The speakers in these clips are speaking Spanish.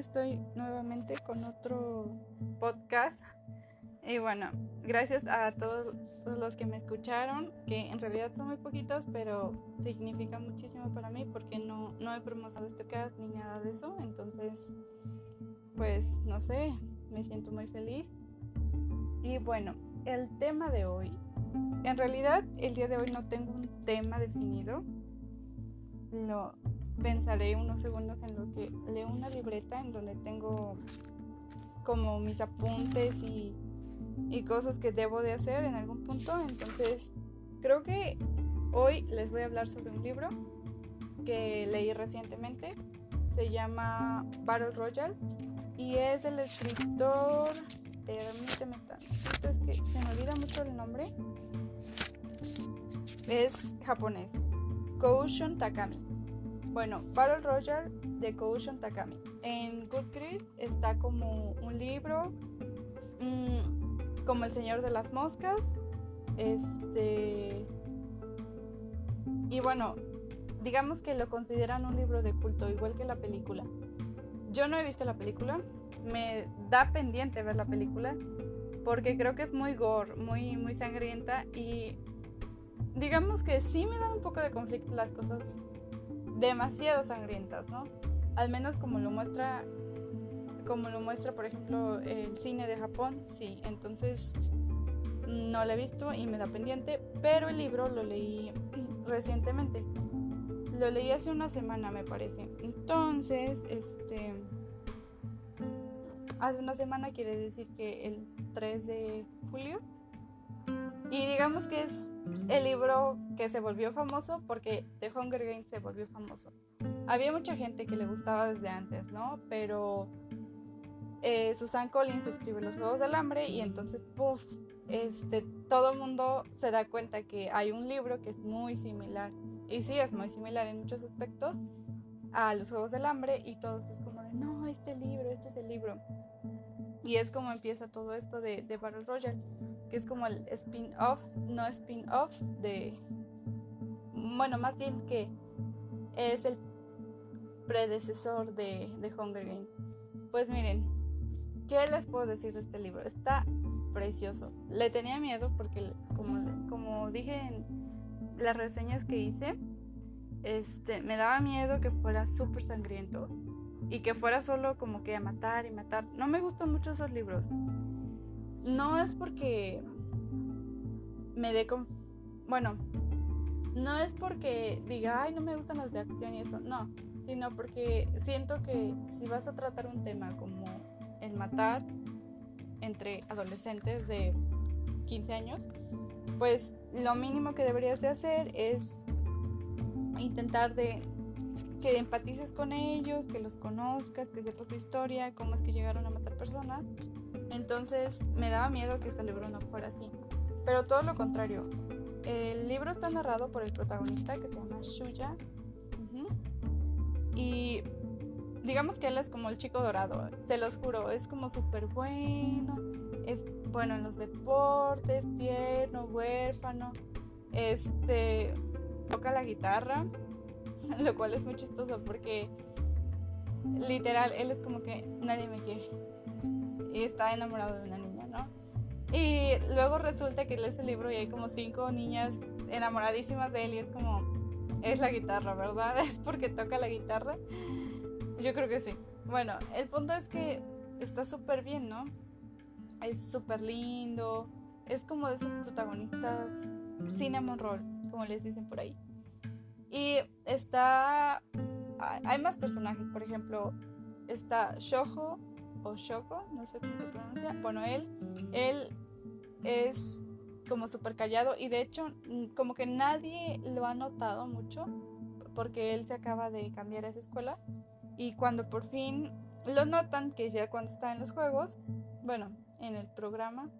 estoy nuevamente con otro podcast. Y bueno, gracias a todos, los que me escucharon, que en realidad son muy poquitos, pero significa muchísimo para mí porque no, no he promocionado este podcast ni nada de eso. Entonces, pues no sé, me siento muy feliz. Y bueno, el tema de hoy. En realidad, el día de hoy no tengo un tema definido. Lo, pensaré unos segundos en lo que leo una libreta en donde tengo como mis apuntes y, y cosas que debo de hacer en algún punto. Entonces, creo que hoy les voy a hablar sobre un libro que leí recientemente. Se llama Battle Royale y es del escritor. Permíteme tanto, es que se me olvida mucho el nombre. Es japonés. Koushun Takami. Bueno, Battle Royale de Koushun Takami. En Goodreads está como un libro, mm, como El Señor de las Moscas. Este. Y bueno, digamos que lo consideran un libro de culto, igual que la película. Yo no he visto la película, me da pendiente ver la película, porque creo que es muy gore, muy, muy sangrienta y digamos que sí me dan un poco de conflicto las cosas demasiado sangrientas, ¿no? Al menos como lo muestra como lo muestra por ejemplo el cine de Japón, sí, entonces no lo he visto y me da pendiente, pero el libro lo leí recientemente. Lo leí hace una semana, me parece. Entonces, este hace una semana quiere decir que el 3 de julio y digamos que es el libro que se volvió famoso porque The Hunger Games se volvió famoso. Había mucha gente que le gustaba desde antes, ¿no? Pero eh, Susan Collins escribe Los Juegos del Hambre y entonces, puff, este, todo el mundo se da cuenta que hay un libro que es muy similar. Y sí, es muy similar en muchos aspectos a Los Juegos del Hambre y todos es como de, no, este libro, este es el libro. Y es como empieza todo esto de, de Battle Royale que es como el spin-off, no spin-off de... Bueno, más bien que es el predecesor de, de Hunger Games. Pues miren, ¿qué les puedo decir de este libro? Está precioso. Le tenía miedo porque, como, como dije en las reseñas que hice, este, me daba miedo que fuera súper sangriento y que fuera solo como que a matar y matar. No me gustan mucho esos libros no es porque me dé con... Bueno, no es porque diga, ay, no me gustan las de acción y eso, no, sino porque siento que si vas a tratar un tema como el matar entre adolescentes de 15 años, pues lo mínimo que deberías de hacer es intentar de que empatices con ellos, que los conozcas, que sepas su historia, cómo es que llegaron a matar personas entonces me daba miedo que este libro no fuera así. Pero todo lo contrario. El libro está narrado por el protagonista que se llama Shuya. Y digamos que él es como el chico dorado. Se los juro, es como súper bueno. Es bueno en los deportes, tierno, huérfano. Este toca la guitarra, lo cual es muy chistoso porque literal él es como que nadie me quiere y está enamorado de una niña, ¿no? Y luego resulta que lee ese libro y hay como cinco niñas enamoradísimas de él y es como, es la guitarra, ¿verdad? ¿Es porque toca la guitarra? Yo creo que sí. Bueno, el punto es que está súper bien, ¿no? Es súper lindo, es como de esos protagonistas cinnamon roll, como les dicen por ahí. Y está... Hay más personajes, por ejemplo, está Shoho, o Shoko, no sé cómo se pronuncia. Bueno, él, él es como súper callado y de hecho mm, como que nadie lo ha notado mucho porque él se acaba de cambiar a esa escuela y cuando por fin lo notan, que ya cuando está en los juegos, bueno, en el programa,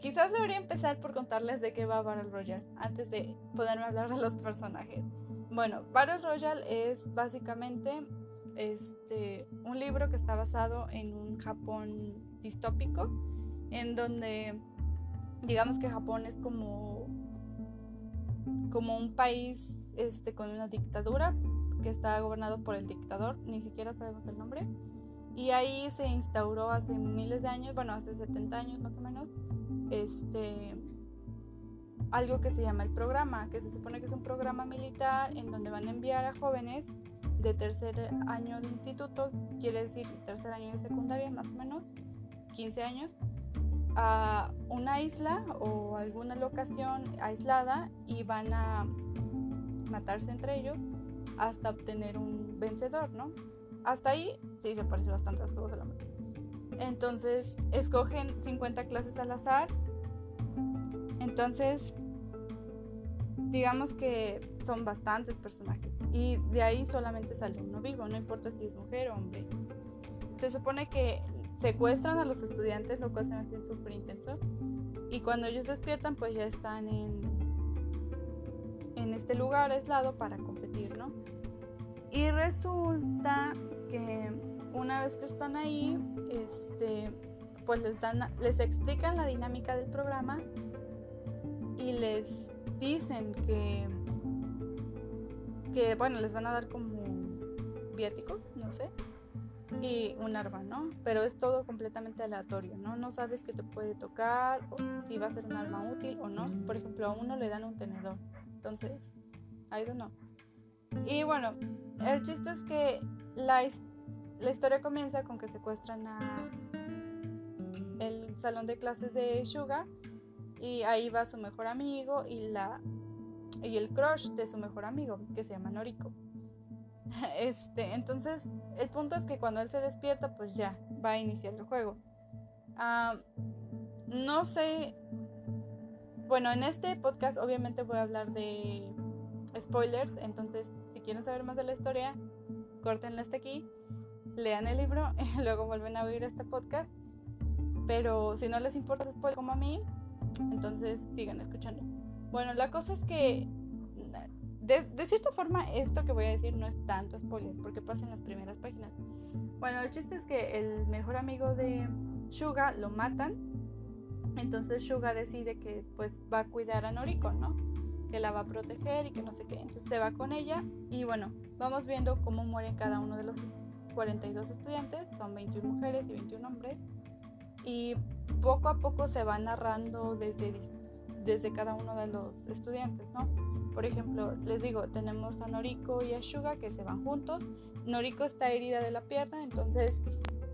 quizás debería empezar por contarles de qué va Battle Royale antes de poderme hablar de los personajes. Bueno, Battle Royale es básicamente este, un libro que está basado en un Japón distópico, en donde digamos que Japón es como, como un país este, con una dictadura, que está gobernado por el dictador, ni siquiera sabemos el nombre. Y ahí se instauró hace miles de años, bueno, hace 70 años más o menos, este, algo que se llama el programa, que se supone que es un programa militar en donde van a enviar a jóvenes de tercer año de instituto, quiere decir tercer año de secundaria más o menos, 15 años, a una isla o alguna locación aislada y van a matarse entre ellos hasta obtener un vencedor, ¿no? Hasta ahí sí se parece bastante a los Juegos de la Mente. Entonces escogen 50 clases al azar. Entonces, digamos que son bastantes personajes. Y de ahí solamente sale uno vivo, no importa si es mujer o hombre. Se supone que secuestran a los estudiantes, lo cual se me hace súper intenso. Y cuando ellos despiertan, pues ya están en, en este lugar aislado para competir, ¿no? Y resulta que una vez que están ahí, este, pues les, dan, les explican la dinámica del programa y les dicen que, que, bueno, les van a dar como viáticos, no sé, y un arma, ¿no? Pero es todo completamente aleatorio, ¿no? No sabes qué te puede tocar, o si va a ser un arma útil o no. Por ejemplo, a uno le dan un tenedor. Entonces, I don't know. Y bueno, el chiste es que la, la historia comienza con que secuestran a el salón de clases de Suga y ahí va su mejor amigo y la y el crush de su mejor amigo que se llama Noriko. Este, entonces, el punto es que cuando él se despierta, pues ya va a iniciar el juego. No sé. Bueno, en este podcast obviamente voy a hablar de spoilers, entonces si quieren saber más de la historia, córtenla hasta aquí, lean el libro y luego vuelven a oír este podcast. Pero si no les importa spoilers como a mí, entonces sigan escuchando. Bueno, la cosa es que de, cierta forma, esto que voy a decir no es tanto spoiler, porque pasa en las primeras páginas. Bueno, el chiste es que el mejor amigo de Shuga lo matan. Entonces Shuga decide que pues va a cuidar a Noriko, ¿no? Que la va a proteger y que no sé qué. Entonces se va con ella y bueno, vamos viendo cómo mueren cada uno de los 42 estudiantes. Son 21 mujeres y 21 hombres. Y poco a poco se va narrando desde, desde cada uno de los estudiantes, ¿no? Por ejemplo, les digo, tenemos a Noriko y a Shuga que se van juntos. Noriko está herida de la pierna, entonces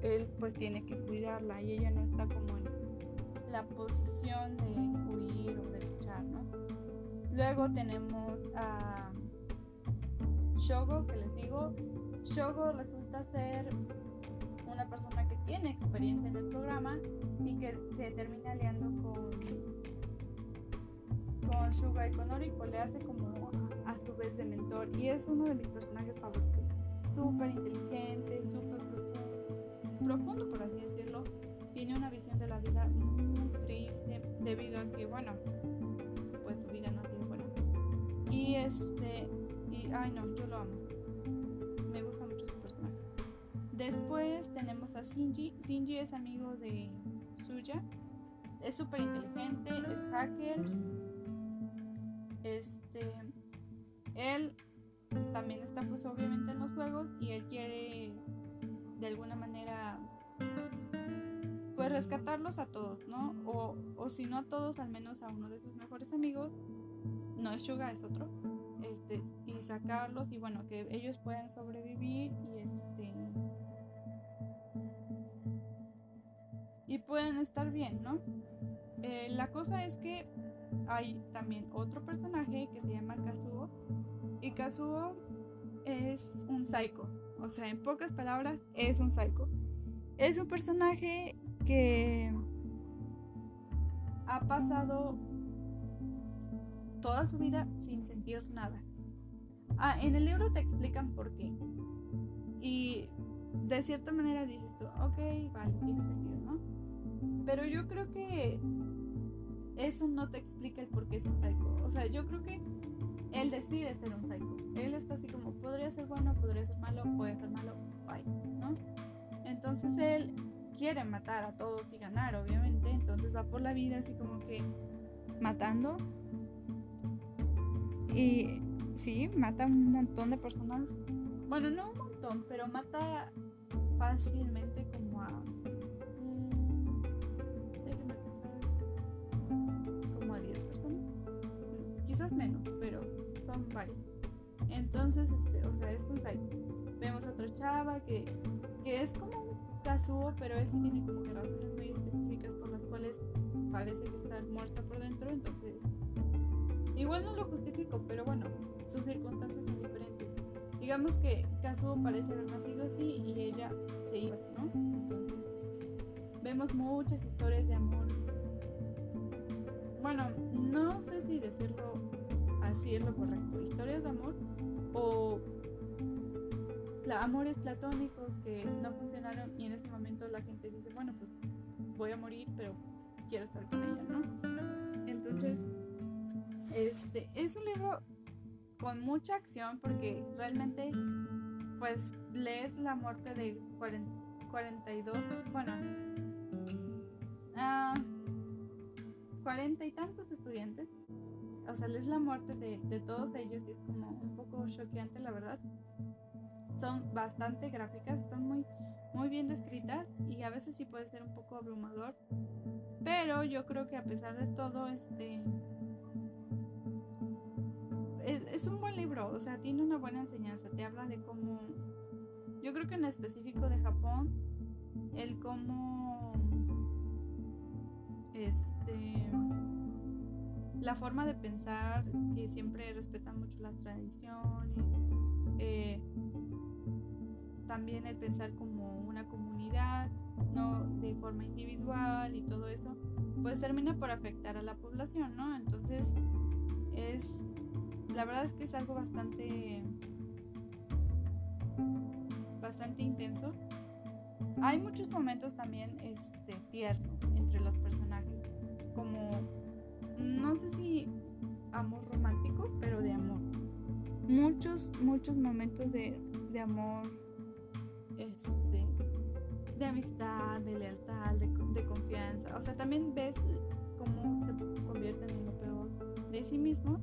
él pues tiene que cuidarla y ella no está como en la posición de huir o de luchar, ¿no? Luego tenemos a Shogo, que les digo, Shogo resulta ser una persona que tiene experiencia en el programa y que se termina aliando con con Suga y con Noriko le hace como a su vez de mentor y es uno de mis personajes favoritos. Súper inteligente, súper profundo, profundo por así decirlo. Tiene una visión de la vida muy triste debido a que, bueno, pues su vida no ha sido buena. Y este, y ay no, yo lo amo. Me gusta mucho su personaje. Después tenemos a Shinji. Shinji es amigo de Suya. Es súper inteligente, es hacker este, él también está pues obviamente en los juegos y él quiere de alguna manera pues rescatarlos a todos, ¿no? O, o si no a todos, al menos a uno de sus mejores amigos, no es Suga, es otro, este, y sacarlos y bueno, que ellos puedan sobrevivir y este y pueden estar bien, ¿no? Eh, la cosa es que hay también otro personaje que se llama Kazuo. Y Kazuo es un psycho. O sea, en pocas palabras, es un psycho. Es un personaje que ha pasado toda su vida sin sentir nada. Ah, en el libro te explican por qué. Y de cierta manera dices tú, ok, vale, tiene sentido. Pero yo creo que eso no te explica el por qué es un psycho. O sea, yo creo que él decide ser un psycho. Él está así como, podría ser bueno, podría ser malo, puede ser malo, bye, ¿no? Entonces él quiere matar a todos y ganar, obviamente. Entonces va por la vida así como que matando. Y sí, mata un montón de personas. Bueno, no un montón, pero mata fácilmente varias. Entonces, este, o sea, es un psycho. Vemos a otra chava que, que es como un casuo, pero él sí tiene como que razones muy específicas por las cuales parece que está muerta por dentro, entonces igual no lo justifico, pero bueno, sus circunstancias son diferentes. Digamos que Kazuo parece haber nacido así y ella se iba así, ¿no? Entonces, vemos muchas historias de amor. Bueno, no sé si decirlo así es lo correcto. Historias de amor o amores platónicos que no funcionaron y en ese momento la gente dice, bueno, pues voy a morir, pero quiero estar con ella, ¿no? Entonces, este es un libro con mucha acción porque realmente pues lees la muerte de 42, bueno, uh, 40 y tantos estudiantes. O sea, lees la muerte de, de todos ellos y es como un poco choqueante, la verdad son bastante gráficas, están muy, muy bien descritas y a veces sí puede ser un poco abrumador. Pero yo creo que a pesar de todo, este es, un buen libro, o sea, tiene una buena enseñanza, te habla de cómo, yo creo que en específico de Japón, el cómo, este, la forma de pensar, que siempre respetan mucho las tradiciones, eh, también el pensar como una comunidad, no de forma individual y todo eso, pues termina por afectar a la población, ¿no? Entonces, es, la verdad es que es algo bastante, bastante intenso. Hay muchos momentos también este, tiernos entre los personajes, como, no sé si amor romántico, pero de amor. Muchos, muchos momentos de, de amor este, de amistad, de lealtad, de, confianza. O sea, también ves cómo se convierten en lo peor de sí mismos,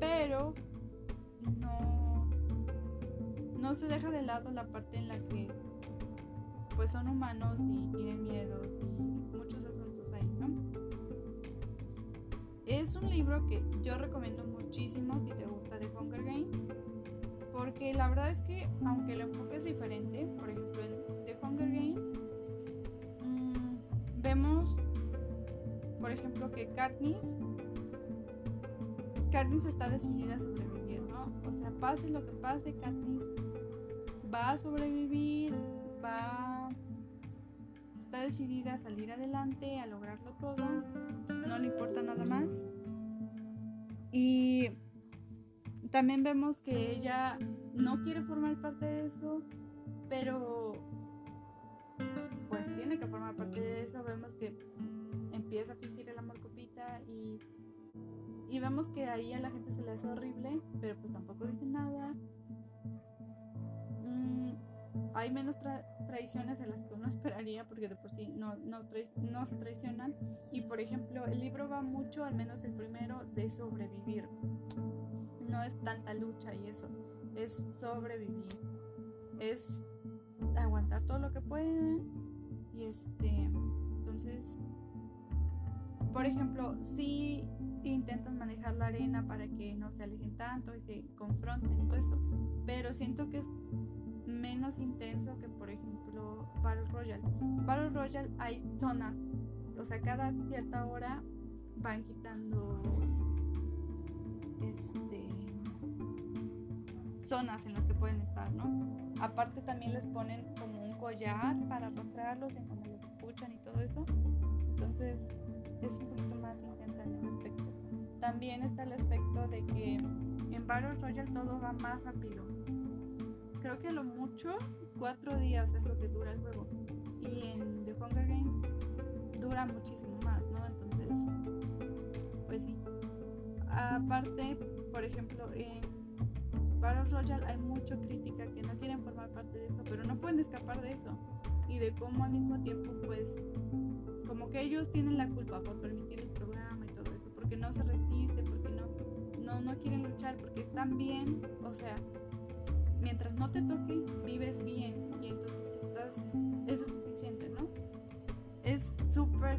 pero no, no se deja de lado la parte en la que pues son humanos y tienen miedos y muchos. Es un libro que yo recomiendo muchísimo si te gusta de Hunger Games porque la verdad es que, aunque el enfoque es diferente, por ejemplo en The Hunger Games, mm, vemos, por ejemplo, que Katniss, Katniss está decidida a sobrevivir, ¿no? O sea, pase lo que pase, Katniss va a sobrevivir, va, está decidida a salir adelante, a lograrlo todo, no le importa nada más. Y también vemos que ella no quiere formar parte de eso, pero pues tiene que formar parte de eso. Vemos que empieza a fingir el amor copita y, y vemos que ahí a la gente se le hace horrible, pero pues tampoco dice nada. Hay menos traiciones de las que uno esperaría porque de por sí no, no, no se traicionan. Y por ejemplo, el libro va mucho, al menos el primero, de sobrevivir no es tanta lucha y eso, es sobrevivir, es aguantar todo lo que pueden y este, entonces, por ejemplo, si intentan manejar la arena para que no se alejen tanto y se confronten y todo eso, pero siento que es menos intenso que por ejemplo Battle Royale. Battle Royale hay zonas, o sea, cada cierta hora van quitando este zonas en las que pueden estar, ¿no? Aparte también les ponen como un collar para arrastrarlos en cuando los escuchan y todo eso. Entonces es un poquito más intensa en ese aspecto. También está el aspecto de que en Battle Royale todo va más rápido. Creo que a lo mucho cuatro días es lo que dura el juego. Y en The Hunger Games dura muchísimo más, ¿no? Entonces, pues sí. Aparte, por ejemplo, en Battle Royale hay mucha crítica que no quieren formar parte de eso, pero no pueden escapar de eso. Y de cómo al mismo tiempo, pues, como que ellos tienen la culpa por permitir el programa y todo eso, porque no se resiste, porque no, no, no quieren luchar porque están bien, o sea, mientras no te toque, vives bien y entonces estás, eso es suficiente, ¿no? Es súper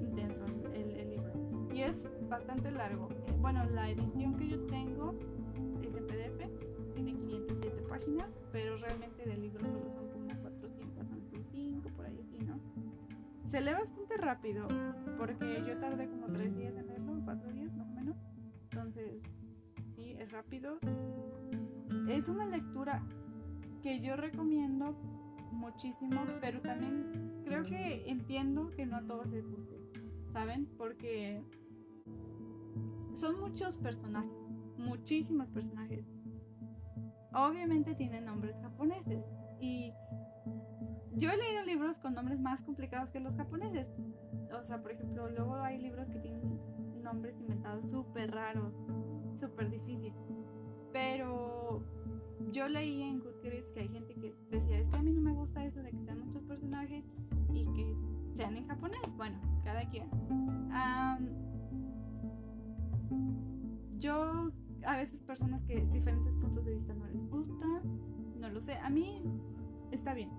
intenso el, libro y es bastante largo. Bueno, la edición que yo tengo es en PDF, tiene 507 páginas, pero realmente del libro solo son como 495 por ahí, ¿sí, ¿no? Se lee bastante rápido porque yo tardé como 3 días en leerlo, 4 días más o menos. Entonces, sí, es rápido. Es una lectura que yo recomiendo muchísimo, pero también creo que entiendo que no a todos les guste, ¿saben? Porque son muchos personajes, muchísimos personajes. Obviamente tienen nombres japoneses y yo he leído libros con nombres más complicados que los japoneses. O sea, por ejemplo, luego hay libros que tienen nombres inventados súper raros, súper difícil. Pero yo leí en Goodreads que hay gente que decía, es que a mí no me gusta eso de que sean muchos personajes y que sean en japonés. Bueno, cada quien. yo, a veces personas que diferentes puntos de vista no les gusta, no lo sé. A mí está bien.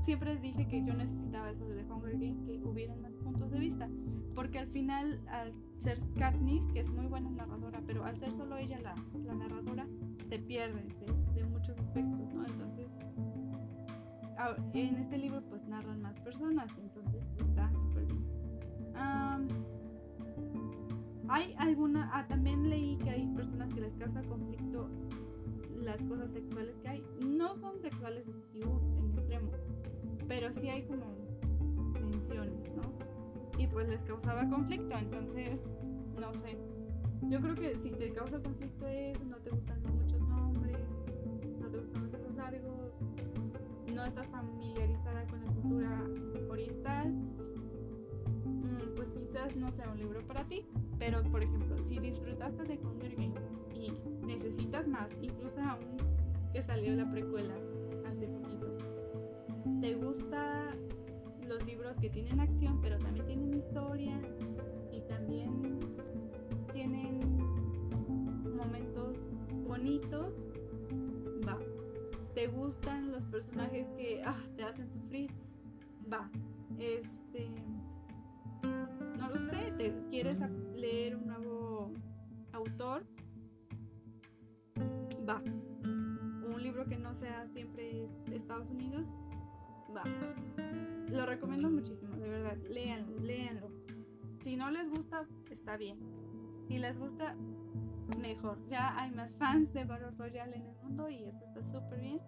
Siempre dije que yo necesitaba eso de Hunger Games, que hubiera más puntos de vista. Porque al final, al ser Katniss, que es muy buena narradora, pero al ser solo ella la, narradora, te pierdes de, de muchos aspectos, ¿no? Entonces, en este libro pues narran más personas, entonces está súper bien. hay alguna, ah, también leí que hay personas que les causa conflicto las cosas sexuales que hay. No son sexuales así en extremo, pero sí hay como tensiones, ¿no? Y pues les causaba conflicto, entonces, no sé. Yo creo que si te causa conflicto es no te gustan muchos un libro para ti. Pero, por ejemplo, si disfrutaste de Hunger Games y necesitas más, incluso aún que salió la precuela hace poquito, te gusta los libros que tienen acción, pero también tienen historia y también tienen momentos bonitos, va. Te gustan los personajes que ah, te hacen sufrir, va. Este, no lo sé, te quieres leer un nuevo autor, va. Un libro que no sea siempre de Estados Unidos, va. Lo recomiendo muchísimo, de verdad. Léanlo, léanlo. Si no les gusta, está bien. Si les gusta, mejor. Ya hay más fans de Battle Royale en el mundo y eso está súper bien.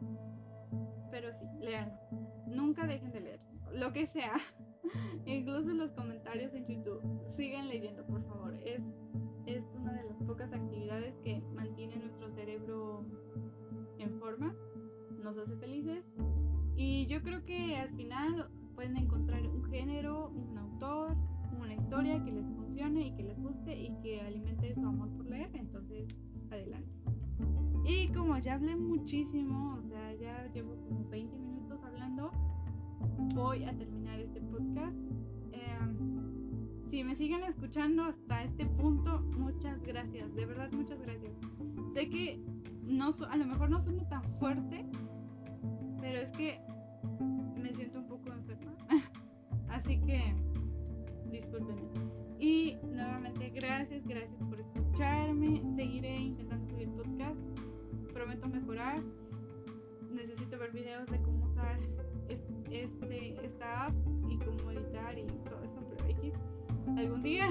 Pero sí, léanlo. Nunca dejen de leer. Lo que sea. Incluso en los comentarios en YouTube. Sigan leyendo, por favor. Es, es una de las pocas actividades que mantiene nuestro cerebro en forma. Nos hace felices. Y yo creo que al final pueden encontrar un género, un autor, una historia que les funcione y que les guste y que alimente su amor por leer, entonces adelante. Y como ya hablé muchísimo, o sea, voy a terminar este podcast. Em, si me siguen escuchando hasta este punto, muchas gracias, de verdad muchas gracias. Sé que no a lo mejor no sueno tan fuerte, pero es que me siento un poco enferma. Así que discúlpenme. Y nuevamente gracias, gracias por escucharme. Seguiré intentando subir podcast. Prometo mejorar. Necesito ver videos de cómo usar este, esta app y cómo editar y todo eso, pero X algún día.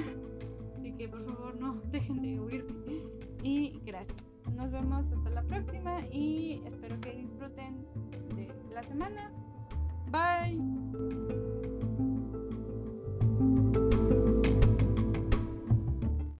Así que por favor no dejen de oírme. Y gracias. Nos vemos hasta la próxima y espero que disfruten de la semana. Bye.